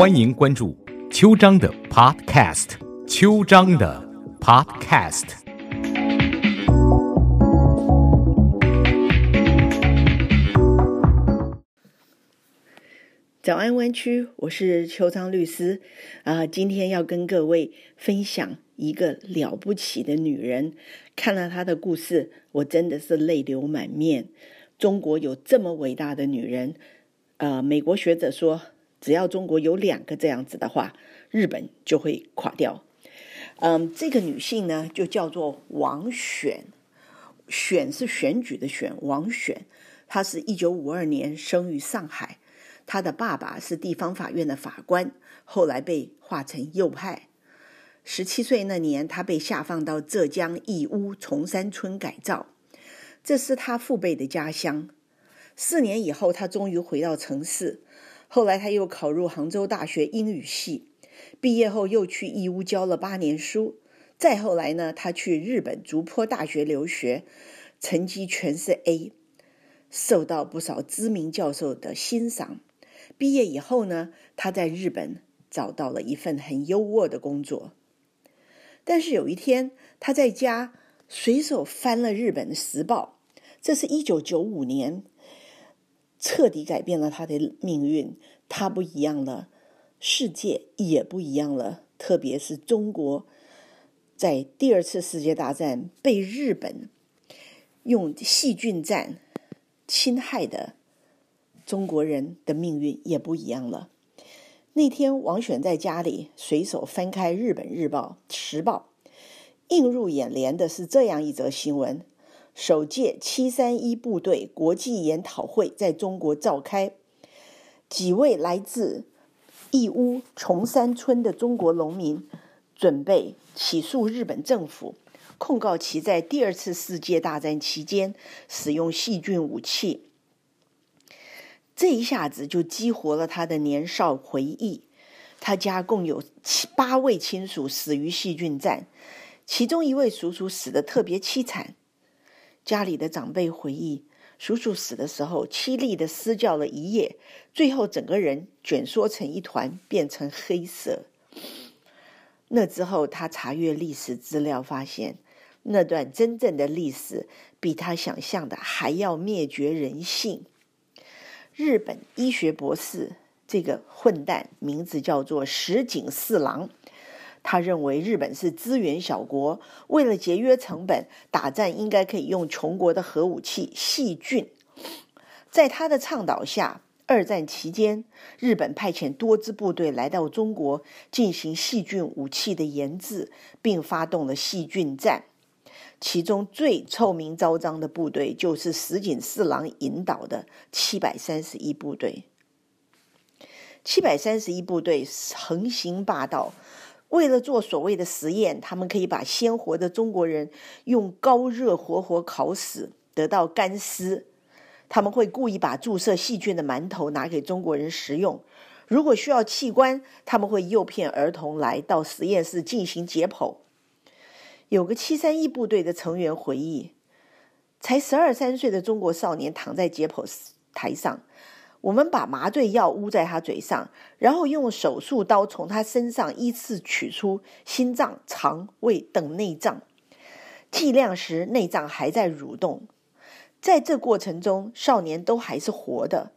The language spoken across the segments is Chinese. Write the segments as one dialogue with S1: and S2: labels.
S1: 欢迎关注秋张的 Podcast，秋张的 Podcast。
S2: 早安，湾区，我是邱昌律师啊、今天要跟各位分享一个了不起的女人。看了她的故事，我真的是泪流满面。中国有这么伟大的女人，呃，美国学者说，只要中国有两个这样子的话，日本就会垮掉。嗯，这个女性呢，就叫做王选，选是选举的选，王选。她是一九五二年生于上海。她的爸爸是地方法院的法官，后来被划成右派。十七岁那年，她被下放到浙江义乌崇山村改造，这是她父辈的家乡。四年以后，她终于回到城市。后来，他又考入杭州大学英语系，毕业后又去义乌教了八年书。再后来呢，他去日本竹坡大学留学，成绩全是 A，受到不少知名教授的欣赏。毕业以后呢，他在日本找到了一份很优渥的工作。但是有一天，他在家随手翻了日本的时报，这是一九九五年，彻底改变了他的命运。他不一样了，世界也不一样了，特别是中国，在第二次世界大战被日本用细菌战侵害的。中国人的命运也不一样了。那天，王选在家里随手翻开《日本日报》《时报》，映入眼帘的是这样一则新闻：首届七三一部队国际研讨会在中国召开，几位来自义乌崇山村的中国农民准备起诉日本政府，控告其在第二次世界大战期间使用细菌武器。这一下子就激活了他的年少回忆。他家共有七八位亲属死于细菌战，其中一位叔叔死得特别凄惨。家里的长辈回忆，叔叔死的时候凄厉的嘶叫了一夜，最后整个人卷缩成一团，变成黑色。那之后，他查阅历史资料，发现那段真正的历史比他想象的还要灭绝人性。日本医学博士这个混蛋名字叫做石井四郎，他认为日本是资源小国，为了节约成本，打战应该可以用穷国的核武器——细菌。在他的倡导下，二战期间，日本派遣多支部队来到中国进行细菌武器的研制，并发动了细菌战。其中最臭名昭彰的部队就是石井四郎引导的七百三十一部队。七百三十一部队横行霸道，为了做所谓的实验，他们可以把鲜活的中国人用高热活活烤死，得到干尸。他们会故意把注射细菌的馒头拿给中国人食用。如果需要器官，他们会诱骗儿童来到实验室进行解剖。有个七三一部队的成员回忆，才十二三岁的中国少年躺在解剖台上，我们把麻醉药捂在他嘴上，然后用手术刀从他身上依次取出心脏、肠胃等内脏，计量时内脏还在蠕动。在这过程中，少年都还是活的，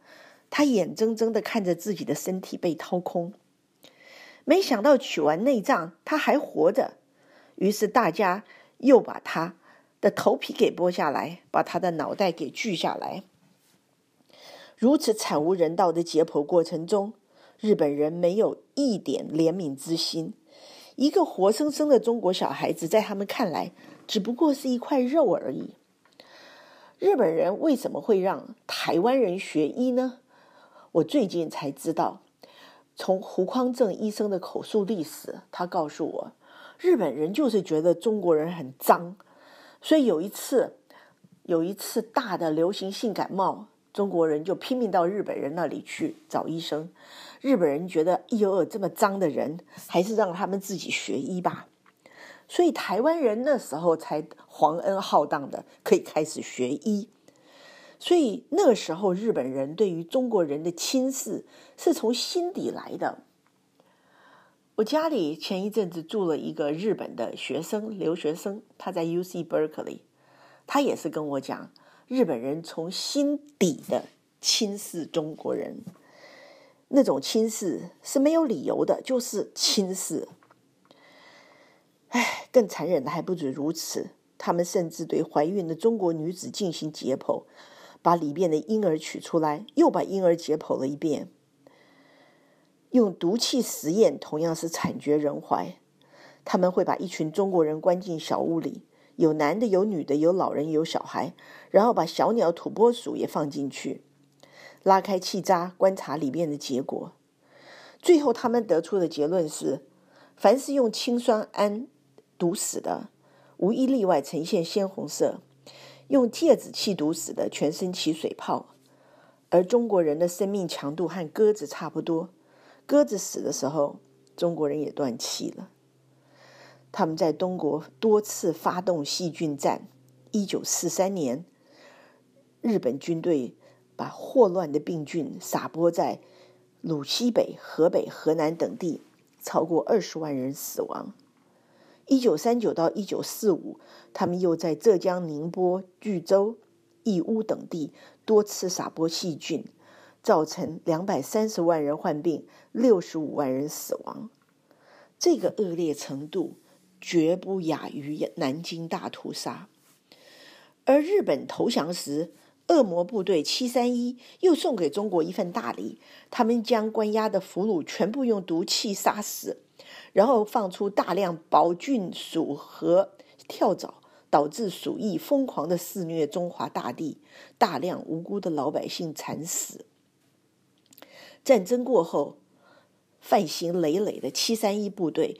S2: 他眼睁睁的看着自己的身体被掏空。没想到取完内脏，他还活着。于是大家又把他的头皮给剥下来，把他的脑袋给锯下来。如此惨无人道的解剖过程中，日本人没有一点怜悯之心。一个活生生的中国小孩子，在他们看来，只不过是一块肉而已。日本人为什么会让台湾人学医呢？我最近才知道，从胡匡正医生的口述历史，他告诉我。日本人就是觉得中国人很脏，所以有一次，有一次大的流行性感冒，中国人就拼命到日本人那里去找医生。日本人觉得，哎呦，这么脏的人，还是让他们自己学医吧。所以台湾人那时候才皇恩浩荡的可以开始学医。所以那时候，日本人对于中国人的轻视是从心底来的。我家里前一阵子住了一个日本的学生，留学生，他在 U C Berkeley，他也是跟我讲，日本人从心底的轻视中国人，那种轻视是没有理由的，就是轻视。唉，更残忍的还不止如此，他们甚至对怀孕的中国女子进行解剖，把里边的婴儿取出来，又把婴儿解剖了一遍。用毒气实验同样是惨绝人寰。他们会把一群中国人关进小屋里，有男的，有女的，有老人，有小孩，然后把小鸟、土拨鼠也放进去，拉开气闸观察里面的结果。最后，他们得出的结论是：凡是用氢酸铵毒死的，无一例外呈现鲜红色；用芥子气毒死的，全身起水泡。而中国人的生命强度和鸽子差不多。鸽子死的时候，中国人也断气了。他们在东国多次发动细菌战。一九四三年，日本军队把霍乱的病菌撒播在鲁西北、河北、河南等地，超过二十万人死亡。一九三九到一九四五，他们又在浙江宁波、衢州、义乌等地多次撒播细菌。造成两百三十万人患病，六十五万人死亡，这个恶劣程度绝不亚于南京大屠杀。而日本投降时，恶魔部队七三一又送给中国一份大礼，他们将关押的俘虏全部用毒气杀死，然后放出大量保菌鼠和跳蚤，导致鼠疫疯狂的肆虐中华大地，大量无辜的老百姓惨死。战争过后，犯行累累的七三一部队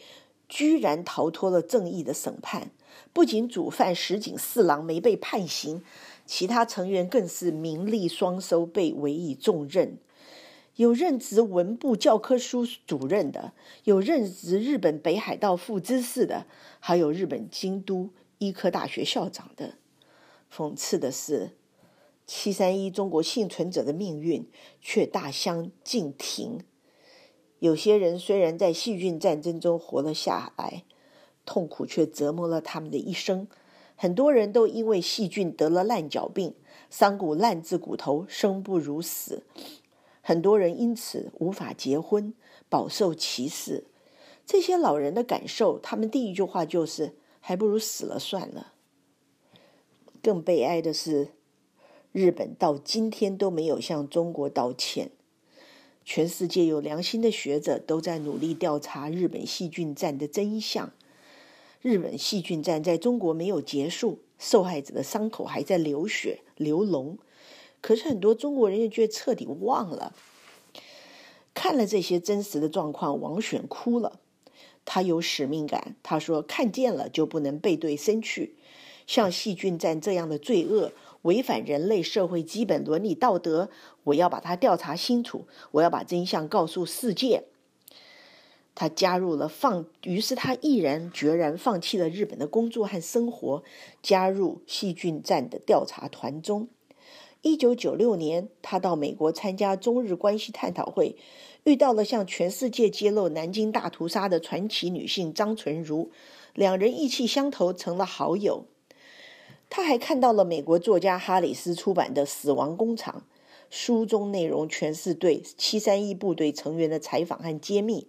S2: 居然逃脱了正义的审判。不仅主犯石井四郎没被判刑，其他成员更是名利双收，被委以重任。有任职文部教科书主任的，有任职日本北海道副知事的，还有日本京都医科大学校长的。讽刺的是。七三一中国幸存者的命运却大相径庭。有些人虽然在细菌战争中活了下来，痛苦却折磨了他们的一生。很多人都因为细菌得了烂脚病，伤骨烂至骨头，生不如死。很多人因此无法结婚，饱受歧视。这些老人的感受，他们第一句话就是：“还不如死了算了。”更悲哀的是。日本到今天都没有向中国道歉。全世界有良心的学者都在努力调查日本细菌战的真相。日本细菌战在中国没有结束，受害者的伤口还在流血流脓。可是很多中国人却彻底忘了。看了这些真实的状况，王选哭了。他有使命感，他说：“看见了就不能背对身去。像细菌战这样的罪恶。”违反人类社会基本伦理道德，我要把它调查清楚，我要把真相告诉世界。他加入了放，于是他毅然决然放弃了日本的工作和生活，加入细菌战的调查团中。一九九六年，他到美国参加中日关系探讨会，遇到了向全世界揭露南京大屠杀的传奇女性张纯如，两人意气相投，成了好友。他还看到了美国作家哈里斯出版的《死亡工厂》，书中内容全是对七三一部队成员的采访和揭秘。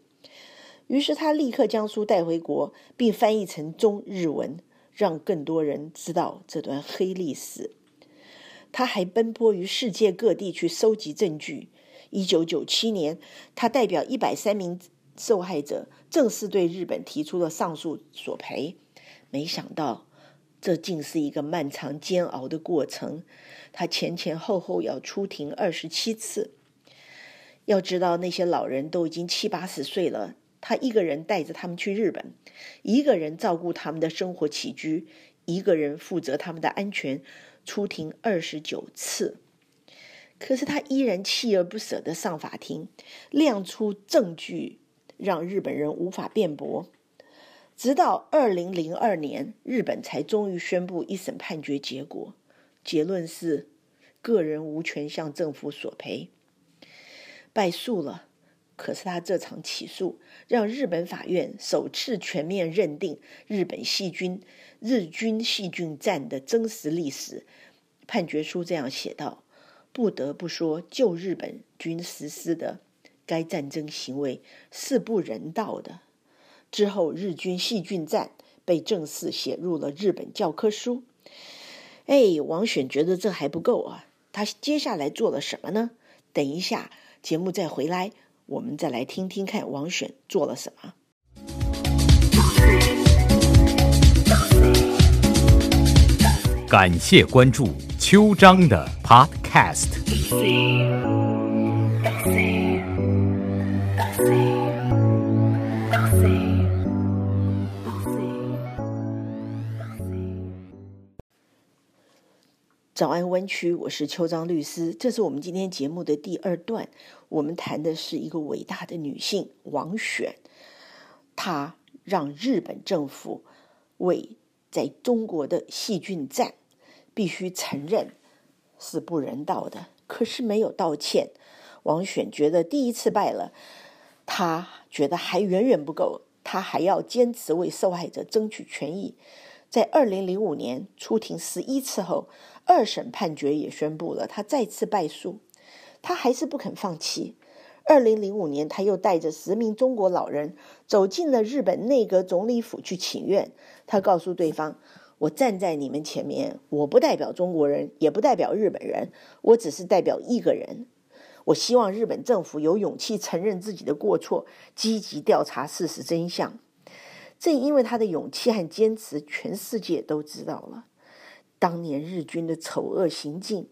S2: 于是他立刻将书带回国，并翻译成中日文，让更多人知道这段黑历史。他还奔波于世界各地去收集证据。一九九七年，他代表一百三名受害者正式对日本提出了上诉索赔。没想到。这竟是一个漫长煎熬的过程，他前前后后要出庭二十七次。要知道，那些老人都已经七八十岁了，他一个人带着他们去日本，一个人照顾他们的生活起居，一个人负责他们的安全，出庭二十九次。可是他依然锲而不舍地上法庭，亮出证据，让日本人无法辩驳。直到二零零二年，日本才终于宣布一审判决结果，结论是个人无权向政府索赔。败诉了，可是他这场起诉让日本法院首次全面认定日本细菌日军细菌战的真实历史。判决书这样写道：“不得不说，就日本军实施的该战争行为是不人道的。”之后，日军细菌战被正式写入了日本教科书。哎，王选觉得这还不够啊，他接下来做了什么呢？等一下节目再回来。我们再来听听看王选做了什么。
S1: 感谢关注秋张的 Podcast。
S2: 早安，湾区，我是邱章律师。这是我们今天节目的第二段，我们谈的是一个伟大的女性王选，她让日本政府为在中国的细菌战必须承认是不人道的，可是没有道歉。王选觉得第一次败了，他觉得还远远不够，他还要坚持为受害者争取权益。在二零零五年出庭十一次后。二审判决也宣布了，他再次败诉，他还是不肯放弃。二零零五年，他又带着十名中国老人走进了日本内阁总理府去请愿。他告诉对方：“我站在你们前面，我不代表中国人，也不代表日本人，我只是代表一个人。我希望日本政府有勇气承认自己的过错，积极调查事实真相。”正因为他的勇气和坚持，全世界都知道了。当年日军的丑恶行径，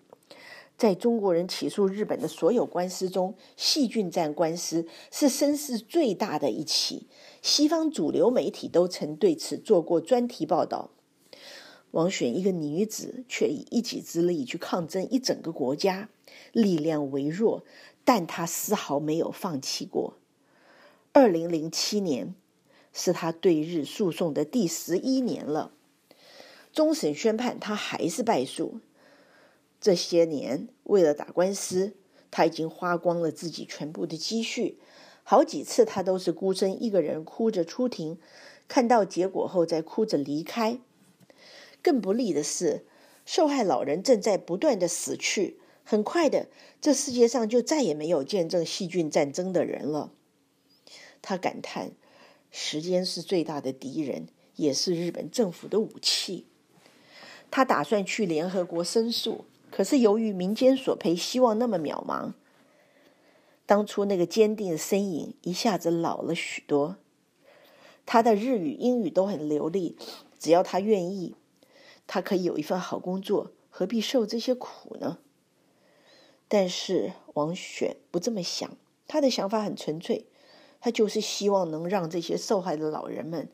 S2: 在中国人起诉日本的所有官司中，细菌战官司是声势最大的一起。西方主流媒体都曾对此做过专题报道。王选一个女子，却以一己之力去抗争一整个国家，力量微弱，但她丝毫没有放弃过。二零零七年是她对日诉讼的第十一年了。终审宣判，他还是败诉。这些年，为了打官司，他已经花光了自己全部的积蓄。好几次，他都是孤身一个人哭着出庭，看到结果后再哭着离开。更不利的是，受害老人正在不断的死去。很快的，这世界上就再也没有见证细菌战争的人了。他感叹：“时间是最大的敌人，也是日本政府的武器。”他打算去联合国申诉，可是由于民间索赔希望那么渺茫，当初那个坚定的身影一下子老了许多。他的日语、英语都很流利，只要他愿意，他可以有一份好工作，何必受这些苦呢？但是王选不这么想，他的想法很纯粹，他就是希望能让这些受害的老人们，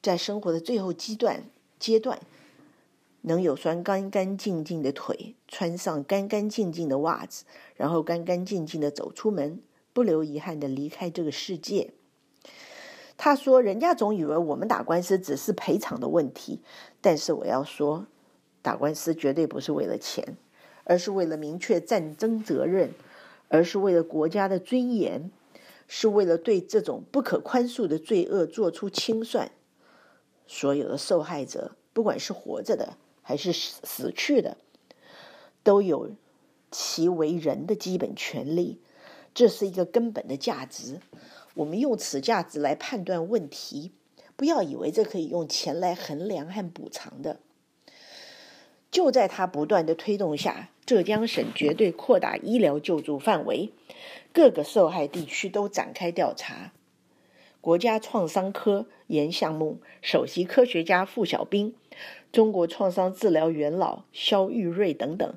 S2: 在生活的最后阶段阶段。能有双干干净净的腿，穿上干干净净的袜子，然后干干净净的走出门，不留遗憾的离开这个世界。他说：“人家总以为我们打官司只是赔偿的问题，但是我要说，打官司绝对不是为了钱，而是为了明确战争责任，而是为了国家的尊严，是为了对这种不可宽恕的罪恶做出清算。所有的受害者，不管是活着的。”还是死死去的，都有其为人的基本权利，这是一个根本的价值。我们用此价值来判断问题，不要以为这可以用钱来衡量和补偿的。就在他不断的推动下，浙江省绝对扩大医疗救助范围，各个受害地区都展开调查。国家创伤科研项目首席科学家傅小兵。中国创伤治疗元老肖玉瑞等等，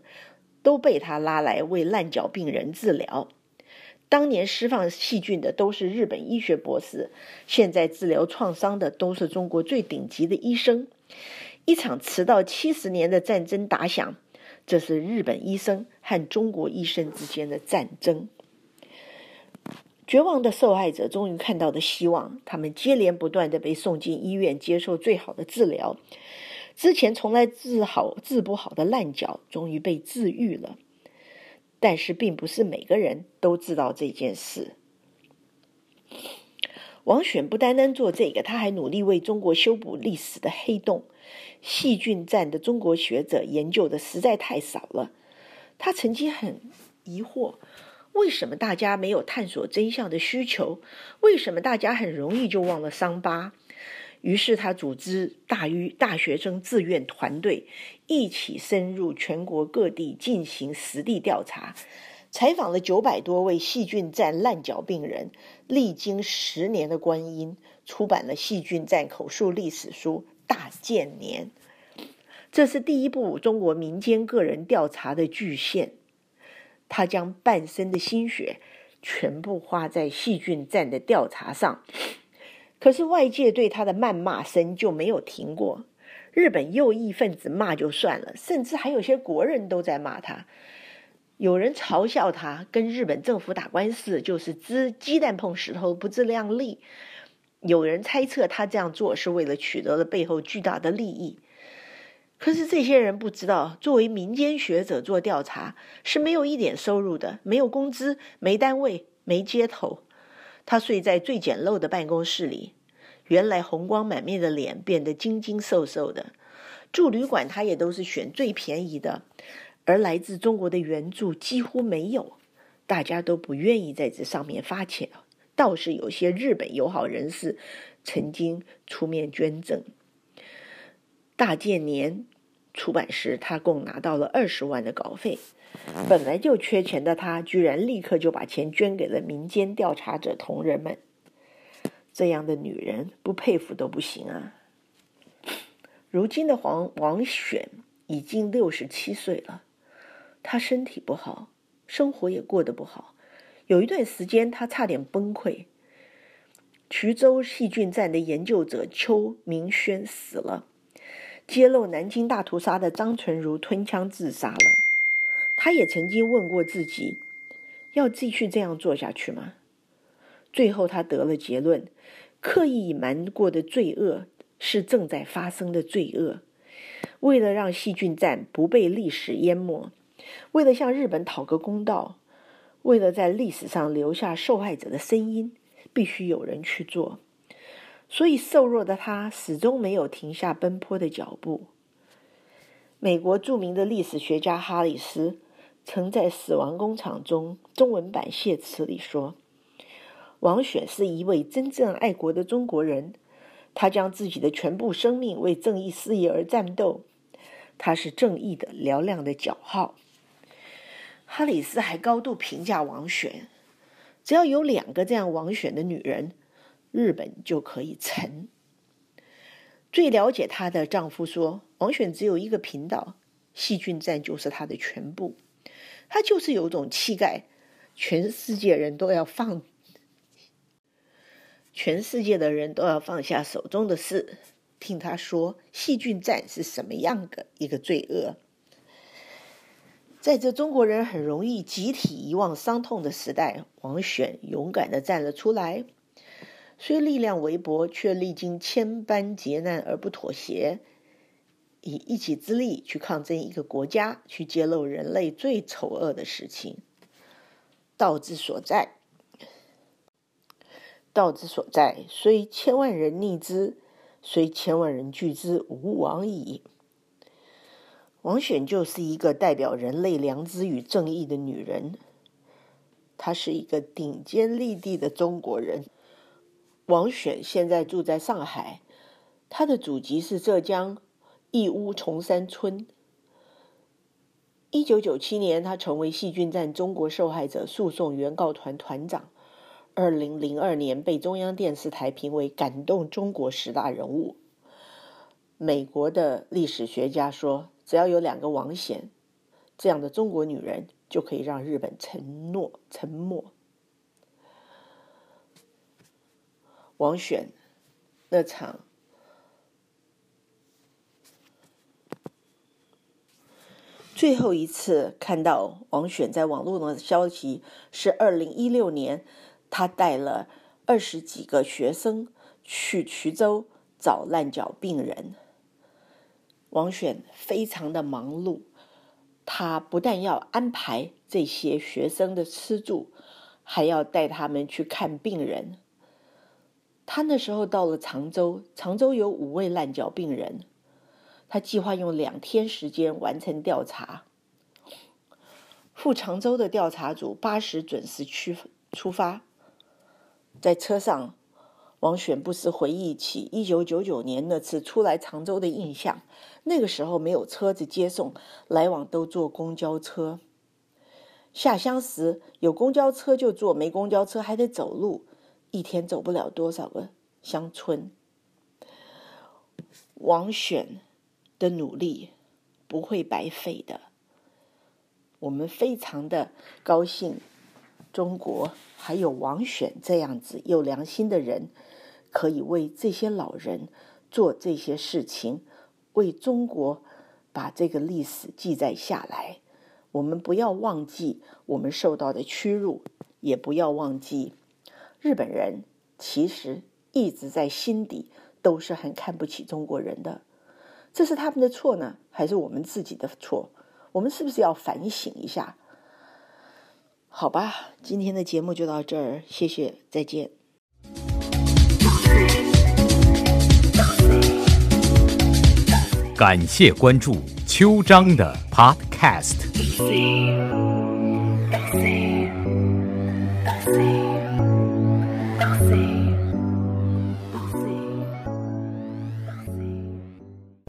S2: 都被他拉来为烂脚病人治疗。当年释放细菌的都是日本医学博士，现在治疗创伤的都是中国最顶级的医生。一场迟到七十年的战争打响，这是日本医生和中国医生之间的战争。绝望的受害者终于看到了希望，他们接连不断的被送进医院接受最好的治疗。之前从来治好治不好的烂脚，终于被治愈了。但是，并不是每个人都知道这件事。王选不单单做这个，他还努力为中国修补历史的黑洞。细菌战的中国学者研究的实在太少了。他曾经很疑惑，为什么大家没有探索真相的需求？为什么大家很容易就忘了伤疤？于是他组织大于大学生自愿团队，一起深入全国各地进行实地调查，采访了九百多位细菌战烂脚病人，历经十年的观音，出版了细菌战口述历史书《大建年》。这是第一部中国民间个人调查的巨献，他将半生的心血全部花在细菌战的调查上。可是外界对他的谩骂声就没有停过。日本右翼分子骂就算了，甚至还有些国人都在骂他。有人嘲笑他跟日本政府打官司就是只鸡蛋碰石头不自量力。有人猜测他这样做是为了取得了背后巨大的利益。可是这些人不知道，作为民间学者做调查是没有一点收入的，没有工资，没单位，没接头。他睡在最简陋的办公室里，原来红光满面的脸变得精精瘦瘦的。住旅馆，他也都是选最便宜的，而来自中国的援助几乎没有，大家都不愿意在这上面发钱。倒是有些日本友好人士曾经出面捐赠。大建年出版时，他共拿到了二十万的稿费。本来就缺钱的他，居然立刻就把钱捐给了民间调查者同仁们。这样的女人，不佩服都不行啊！如今的黄王选已经六十七岁了，她身体不好，生活也过得不好。有一段时间，她差点崩溃。衢州细菌战的研究者邱明轩死了，揭露南京大屠杀的张纯如吞枪自杀了。他也曾经问过自己，要继续这样做下去吗？最后他得了结论：刻意隐瞒过的罪恶是正在发生的罪恶。为了让细菌战不被历史淹没，为了向日本讨个公道，为了在历史上留下受害者的声音，必须有人去做。所以瘦弱的他始终没有停下奔波的脚步。美国著名的历史学家哈里斯。曾在《死亡工厂》中中文版谢词里说：“王选是一位真正爱国的中国人，他将自己的全部生命为正义事业而战斗，他是正义的嘹亮的角号。”哈里斯还高度评价王选：“只要有两个这样王选的女人，日本就可以成。”最了解她的丈夫说：“王选只有一个频道，细菌战就是他的全部。”他就是有一种气概，全世界人都要放，全世界的人都要放下手中的事，听他说细菌战是什么样的一个罪恶。在这中国人很容易集体遗忘伤痛的时代，王选勇敢的站了出来，虽力量微薄，却历经千般劫难而不妥协。以一己之力去抗争一个国家，去揭露人类最丑恶的事情。道之所在，道之所在，虽千万人逆之，虽千万人拒之，吾往矣。王选就是一个代表人类良知与正义的女人，她是一个顶尖立地的中国人。王选现在住在上海，他的祖籍是浙江。义乌崇山村。一九九七年，他成为细菌战中国受害者诉讼原告团团长。二零零二年，被中央电视台评为感动中国十大人物。美国的历史学家说，只要有两个王显这样的中国女人，就可以让日本沉诺沉默。王选那场。最后一次看到王选在网络上的消息是二零一六年，他带了二十几个学生去衢州找烂脚病人。王选非常的忙碌，他不但要安排这些学生的吃住，还要带他们去看病人。他那时候到了常州，常州有五位烂脚病人，他计划用两天时间完成调查。赴常州的调查组八时准时出出发，在车上，王选不时回忆起一九九九年那次初来常州的印象。那个时候没有车子接送，来往都坐公交车。下乡时有公交车就坐，没公交车还得走路，一天走不了多少个乡村。王选的努力不会白费的，我们非常的高兴，中国还有王选这样子有良心的人，可以为这些老人做这些事情，为中国把这个历史记载下来。我们不要忘记我们受到的屈辱，也不要忘记日本人其实一直在心底都是很看不起中国人的。这是他们的错呢，还是我们自己的错？我们是不是要反省一下？好吧，今天的节目就到这儿，谢谢，再见。
S1: 感谢关注秋张的 Podcast。